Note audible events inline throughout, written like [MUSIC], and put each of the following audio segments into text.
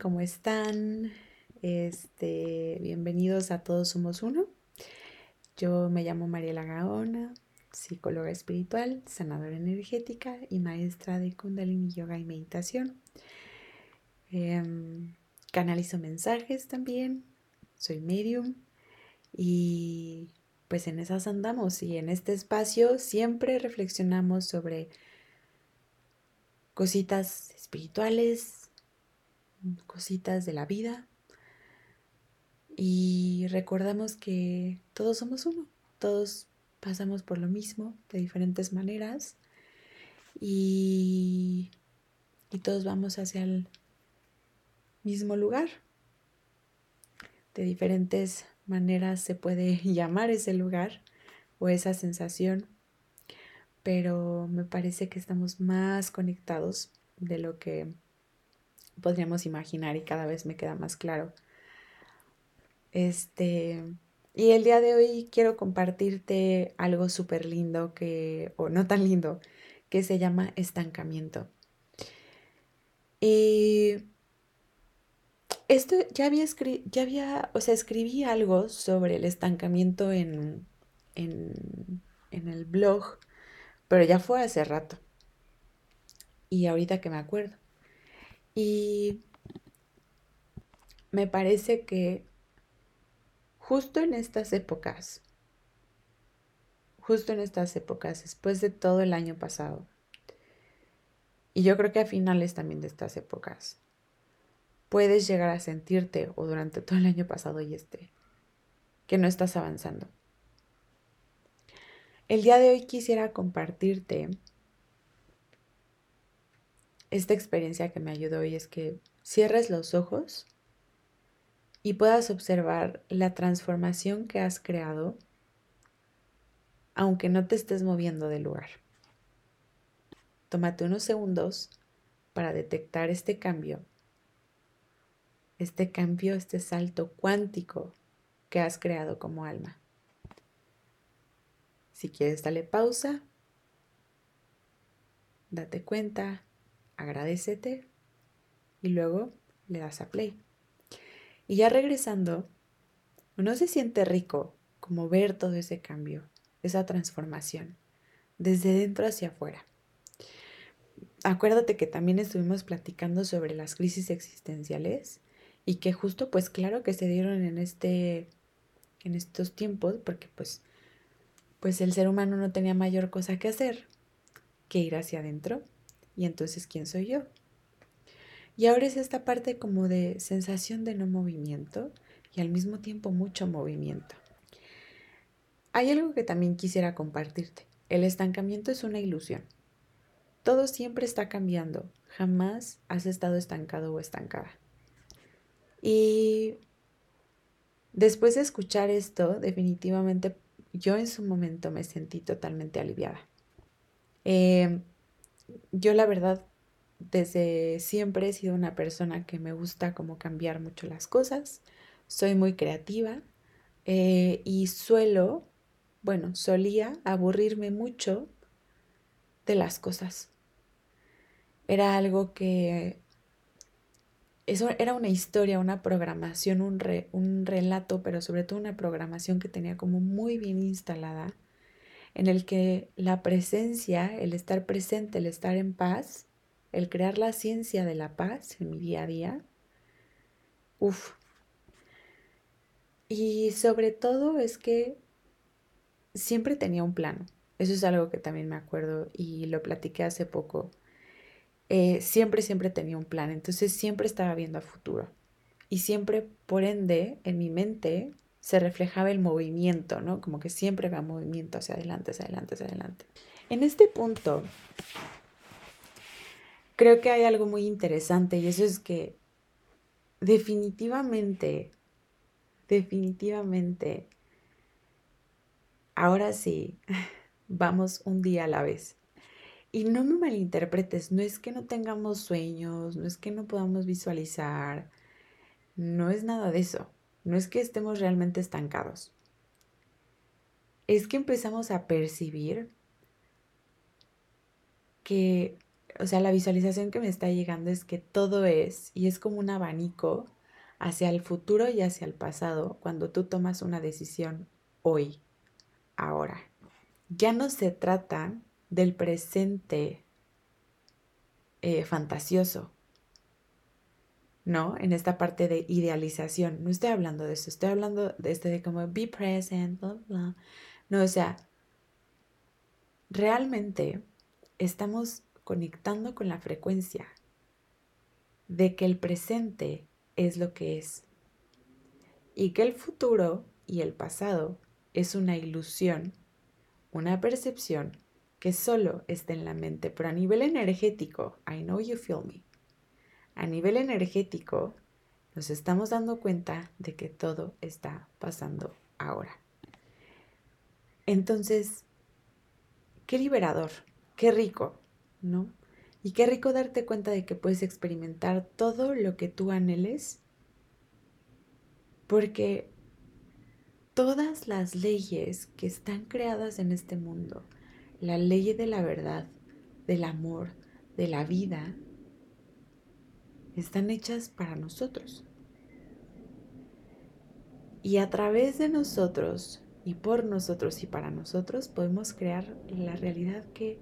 ¿cómo están? Este, bienvenidos a Todos Somos Uno. Yo me llamo Mariela Gaona, psicóloga espiritual, sanadora energética y maestra de Kundalini Yoga y Meditación. Em, canalizo mensajes también, soy medium y pues en esas andamos y en este espacio siempre reflexionamos sobre cositas espirituales, cositas de la vida. Y recordamos que todos somos uno, todos pasamos por lo mismo de diferentes maneras y, y todos vamos hacia el mismo lugar. De diferentes maneras se puede [LAUGHS] llamar ese lugar o esa sensación pero me parece que estamos más conectados de lo que podríamos imaginar y cada vez me queda más claro. Este, y el día de hoy quiero compartirte algo súper lindo que, o no tan lindo, que se llama estancamiento. Y esto ya había, ya había, o sea, escribí algo sobre el estancamiento en, en, en el blog pero ya fue hace rato. Y ahorita que me acuerdo. Y me parece que justo en estas épocas, justo en estas épocas, después de todo el año pasado, y yo creo que a finales también de estas épocas, puedes llegar a sentirte, o durante todo el año pasado y este, que no estás avanzando. El día de hoy quisiera compartirte esta experiencia que me ayudó y es que cierres los ojos y puedas observar la transformación que has creado aunque no te estés moviendo del lugar. Tómate unos segundos para detectar este cambio, este cambio, este salto cuántico que has creado como alma. Si quieres, dale pausa, date cuenta, agradecete y luego le das a play. Y ya regresando, ¿no se siente rico como ver todo ese cambio, esa transformación, desde dentro hacia afuera? Acuérdate que también estuvimos platicando sobre las crisis existenciales y que justo pues claro que se dieron en este en estos tiempos porque pues pues el ser humano no tenía mayor cosa que hacer que ir hacia adentro. Y entonces, ¿quién soy yo? Y ahora es esta parte como de sensación de no movimiento y al mismo tiempo mucho movimiento. Hay algo que también quisiera compartirte. El estancamiento es una ilusión. Todo siempre está cambiando. Jamás has estado estancado o estancada. Y después de escuchar esto, definitivamente yo en su momento me sentí totalmente aliviada. Eh, yo la verdad, desde siempre he sido una persona que me gusta como cambiar mucho las cosas, soy muy creativa eh, y suelo, bueno, solía aburrirme mucho de las cosas. Era algo que eso era una historia, una programación, un, un relato, pero sobre todo una programación que tenía como muy bien instalada, en el que la presencia, el estar presente, el estar en paz, el crear la ciencia de la paz en mi día a día, uff. Y sobre todo es que siempre tenía un plano. Eso es algo que también me acuerdo y lo platiqué hace poco eh, siempre, siempre tenía un plan, entonces siempre estaba viendo a futuro. Y siempre, por ende, en mi mente se reflejaba el movimiento, ¿no? Como que siempre va movimiento hacia adelante, hacia adelante, hacia adelante. En este punto, creo que hay algo muy interesante y eso es que definitivamente, definitivamente, ahora sí, [LAUGHS] vamos un día a la vez. Y no me malinterpretes, no es que no tengamos sueños, no es que no podamos visualizar, no es nada de eso, no es que estemos realmente estancados. Es que empezamos a percibir que o sea, la visualización que me está llegando es que todo es, y es como un abanico hacia el futuro y hacia el pasado cuando tú tomas una decisión hoy, ahora. Ya no se trata del presente eh, fantasioso, ¿no? En esta parte de idealización. No estoy hablando de eso, estoy hablando de este de como be present, bla, bla. No, o sea, realmente estamos conectando con la frecuencia de que el presente es lo que es y que el futuro y el pasado es una ilusión, una percepción que solo está en la mente, pero a nivel energético, I know you feel me, a nivel energético nos estamos dando cuenta de que todo está pasando ahora. Entonces, qué liberador, qué rico, ¿no? Y qué rico darte cuenta de que puedes experimentar todo lo que tú anheles, porque todas las leyes que están creadas en este mundo, la ley de la verdad, del amor, de la vida, están hechas para nosotros. Y a través de nosotros y por nosotros y para nosotros podemos crear la realidad que,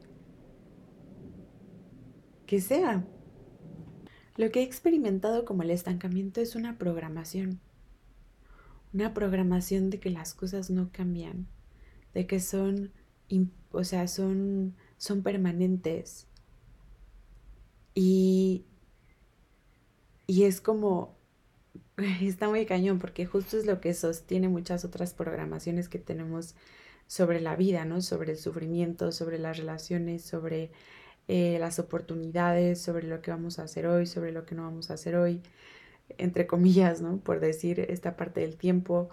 que sea. Lo que he experimentado como el estancamiento es una programación. Una programación de que las cosas no cambian, de que son o sea, son, son permanentes. Y, y es como, [LAUGHS] está muy cañón, porque justo es lo que sostiene muchas otras programaciones que tenemos sobre la vida, ¿no? Sobre el sufrimiento, sobre las relaciones, sobre eh, las oportunidades, sobre lo que vamos a hacer hoy, sobre lo que no vamos a hacer hoy, entre comillas, ¿no? Por decir esta parte del tiempo,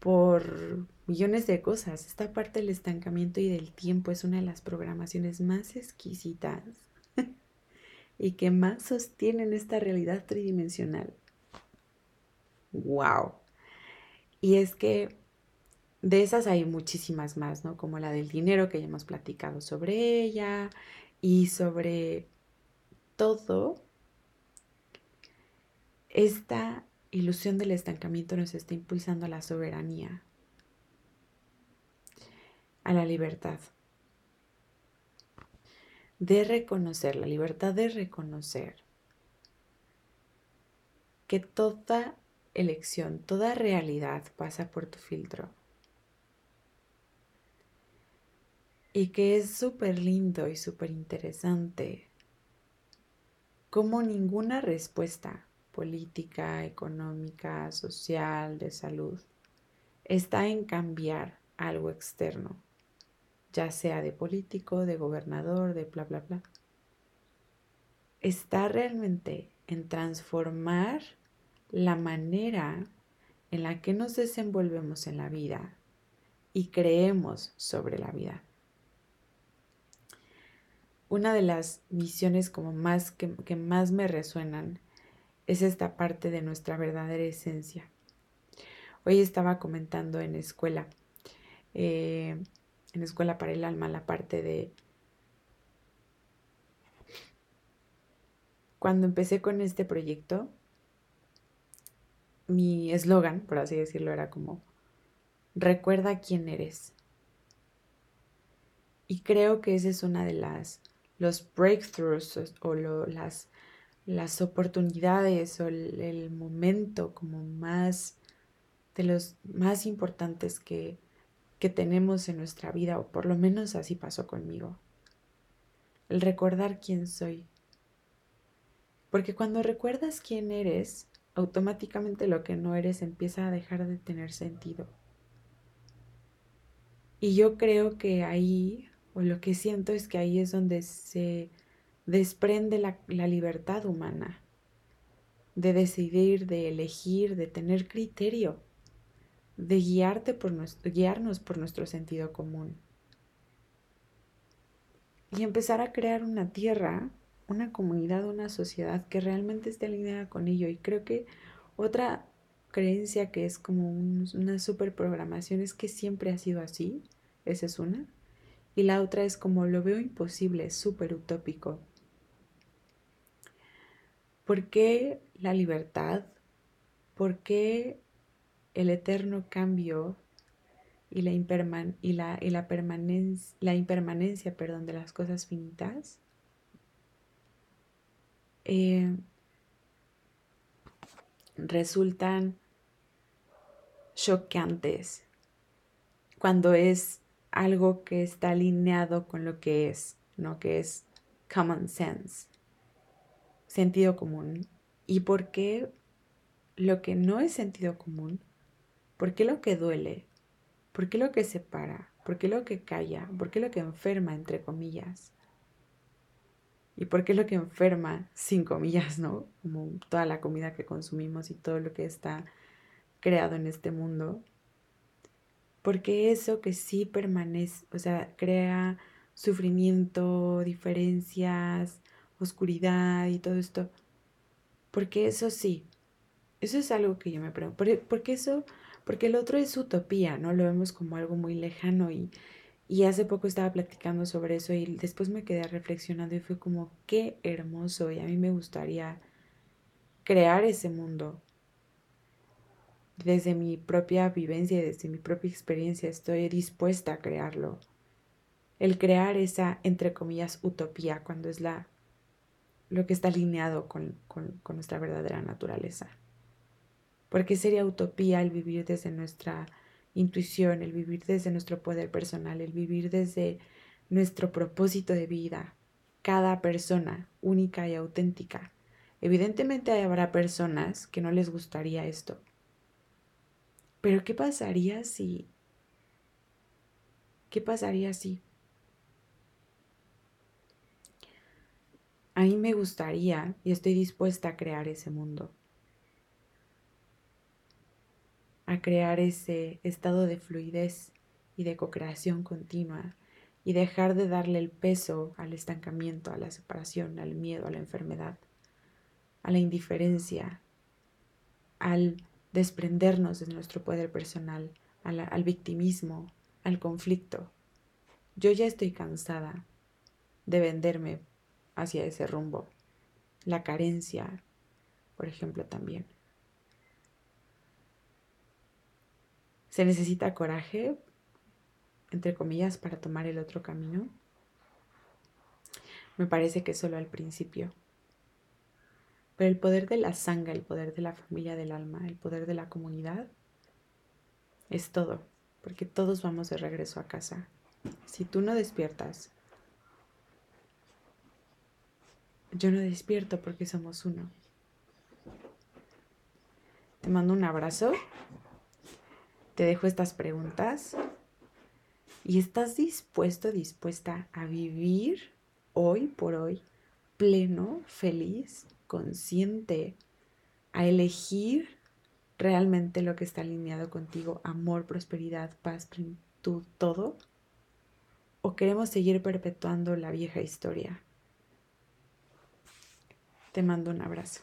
por millones de cosas. Esta parte del estancamiento y del tiempo es una de las programaciones más exquisitas y que más sostienen esta realidad tridimensional. ¡Wow! Y es que de esas hay muchísimas más, ¿no? Como la del dinero que ya hemos platicado sobre ella y sobre todo esta ilusión del estancamiento nos está impulsando a la soberanía, a la libertad. De reconocer, la libertad de reconocer que toda elección, toda realidad pasa por tu filtro. Y que es súper lindo y súper interesante como ninguna respuesta política, económica, social, de salud, está en cambiar algo externo, ya sea de político, de gobernador, de bla, bla, bla. Está realmente en transformar la manera en la que nos desenvolvemos en la vida y creemos sobre la vida. Una de las misiones como más que, más me resuenan es esta parte de nuestra verdadera esencia. Hoy estaba comentando en escuela, eh, en escuela para el alma, la parte de... Cuando empecé con este proyecto, mi eslogan, por así decirlo, era como, recuerda quién eres. Y creo que esa es una de las, los breakthroughs o las las oportunidades o el, momento como más de los más importantes que, que tenemos en nuestra vida, o por lo menos así pasó conmigo. El recordar quién soy. Porque cuando recuerdas quién eres, automáticamente lo que no eres empieza a dejar de tener sentido. Y yo creo que ahí, o lo que siento es que ahí es donde se desprende la, libertad humana de decidir, de elegir, de tener criterio, de guiarte por guiarnos por nuestro sentido común. Y empezar a crear una tierra, una comunidad, una sociedad que realmente esté alineada con ello. Y creo que otra creencia que es como una super programación es que siempre ha sido así. Esa es una. Y la otra es como lo veo imposible, súper utópico ¿Por qué la libertad? ¿Por qué el eterno cambio y la, y la, y la, permanencia, la impermanencia perdón, de las cosas finitas? Eh, resultan chocantes cuando es algo que está alineado con lo que es, ¿no? Que es common sense, sentido común. ¿Y por qué lo que no es sentido común? ¿Por qué lo que duele? ¿Por qué lo que separa? ¿Por qué lo que calla? ¿Por qué lo que enferma, entre comillas? ¿Y por qué lo que enferma, sin comillas, no? Como toda la comida que consumimos y todo lo que está creado en este mundo. Porque eso que sí permanece, o sea, crea sufrimiento, diferencias, oscuridad y todo esto. Porque eso sí, eso es algo que yo me pregunto. Porque, eso, porque el otro es utopía, ¿no? Lo vemos como algo muy lejano y, y hace poco estaba platicando sobre eso y después me quedé reflexionando y fue como, qué hermoso y a mí me gustaría crear ese mundo. Desde mi propia vivencia y desde mi propia experiencia estoy dispuesta a crearlo el crear esa, entre comillas, utopía, cuando es la, lo que está alineado con, nuestra verdadera naturaleza. Porque sería utopía el vivir desde nuestra intuición, el vivir desde nuestro poder personal, el vivir desde nuestro propósito de vida, cada persona única y auténtica. Evidentemente habrá personas que no les gustaría esto. Pero ¿qué pasaría si... ¿Qué pasaría si A mí me gustaría y estoy dispuesta a crear ese mundo, a crear ese estado de fluidez y de co-creación continua y dejar de darle el peso al estancamiento, a la separación, al miedo, a la enfermedad, a la indiferencia, al desprendernos de nuestro poder personal, al, al victimismo, al conflicto. Yo ya estoy cansada de venderme hacia ese rumbo. La carencia, por ejemplo, también. Se necesita coraje, entre comillas, para tomar el otro camino. Me parece que solo al principio. Pero el poder de la sangre, el poder de la familia del alma, el poder de la comunidad, es todo, porque todos vamos de regreso a casa. Si tú no despiertas Yo no despierto porque somos uno. Te mando un abrazo. Te dejo estas preguntas. ¿Y estás dispuesto, dispuesta a vivir hoy por hoy pleno, feliz, consciente, a elegir realmente lo que está alineado contigo, amor, prosperidad, paz, plenitud, todo? ¿O queremos seguir perpetuando la vieja historia? Te mando un abrazo.